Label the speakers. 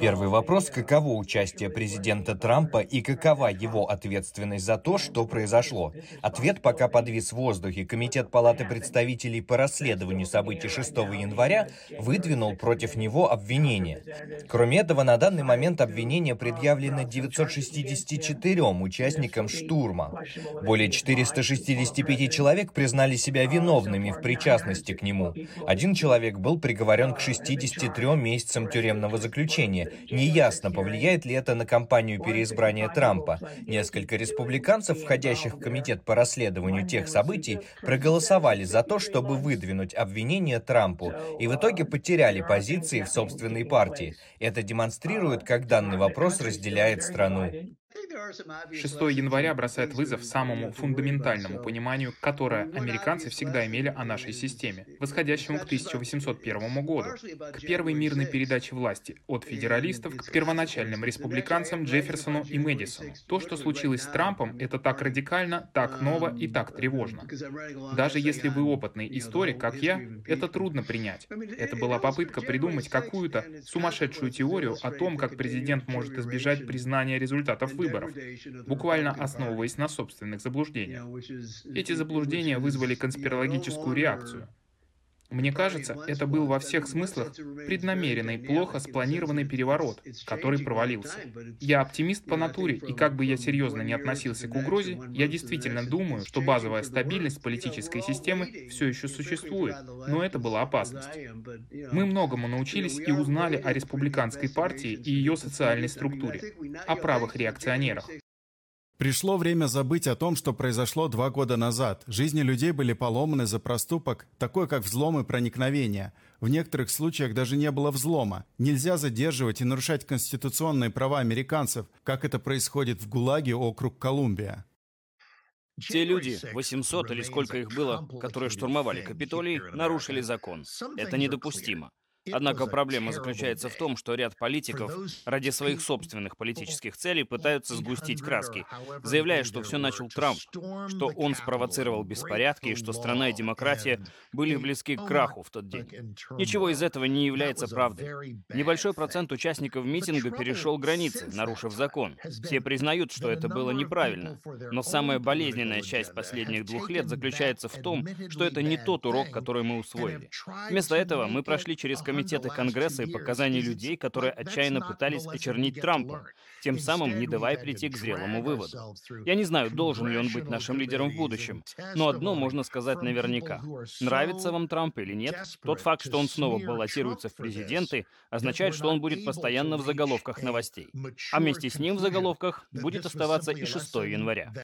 Speaker 1: Первый вопрос, каково участие президента Трампа и какова его ответственность за то, что произошло? Ответ пока подвис в воздухе. Комитет Палаты представителей по расследованию событий 6 января выдвинул против него обвинения. Кроме этого, на данный момент обвинения предъявлены 964 участникам штурма. Более 465 человек признали себя виновными в причастности к нему. Один человек был приговорен к 63 месяцам тюремного заключения заключения. Неясно, повлияет ли это на кампанию переизбрания Трампа. Несколько республиканцев, входящих в комитет по расследованию тех событий, проголосовали за то, чтобы выдвинуть обвинение Трампу, и в итоге потеряли позиции в собственной партии. Это демонстрирует, как данный вопрос разделяет страну.
Speaker 2: 6 января бросает вызов самому фундаментальному пониманию, которое американцы всегда имели о нашей системе, восходящему к 1801 году, к первой мирной передаче власти от федералистов к первоначальным республиканцам Джефферсону и Мэдисону. То, что случилось с Трампом, это так радикально, так ново и так тревожно. Даже если вы опытный историк, как я, это трудно принять. Это была попытка придумать какую-то сумасшедшую теорию о том, как президент может избежать признания результатов выборов, буквально основываясь на собственных заблуждениях. Эти заблуждения вызвали конспирологическую реакцию. Мне кажется, это был во всех смыслах преднамеренный, плохо спланированный переворот, который провалился. Я оптимист по натуре, и как бы я серьезно не относился к угрозе, я действительно думаю, что базовая стабильность политической системы все еще существует, но это была опасность. Мы многому научились и узнали о республиканской партии и ее социальной структуре, о правых реакционерах.
Speaker 3: Пришло время забыть о том, что произошло два года назад. Жизни людей были поломаны за проступок, такой как взлом и проникновение. В некоторых случаях даже не было взлома. Нельзя задерживать и нарушать конституционные права американцев, как это происходит в ГУЛАГе округ Колумбия.
Speaker 4: Те люди, 800 или сколько их было, которые штурмовали Капитолий, нарушили закон. Это недопустимо. Однако проблема заключается в том, что ряд политиков ради своих собственных политических целей пытаются сгустить краски, заявляя, что все начал Трамп, что он спровоцировал беспорядки и что страна и демократия были близки к краху в тот день. Ничего из этого не является правдой. Небольшой процент участников митинга перешел границы, нарушив закон. Все признают, что это было неправильно. Но самая болезненная часть последних двух лет заключается в том, что это не тот урок, который мы усвоили. Вместо этого мы прошли через комитеты Конгресса и показания людей, которые отчаянно пытались очернить Трампа, тем самым не давая прийти к зрелому выводу. Я не знаю, должен ли он быть нашим лидером в будущем, но одно можно сказать наверняка. Нравится вам Трамп или нет, тот факт, что он снова баллотируется в президенты, означает, что он будет постоянно в заголовках новостей. А вместе с ним в заголовках будет оставаться и 6 января.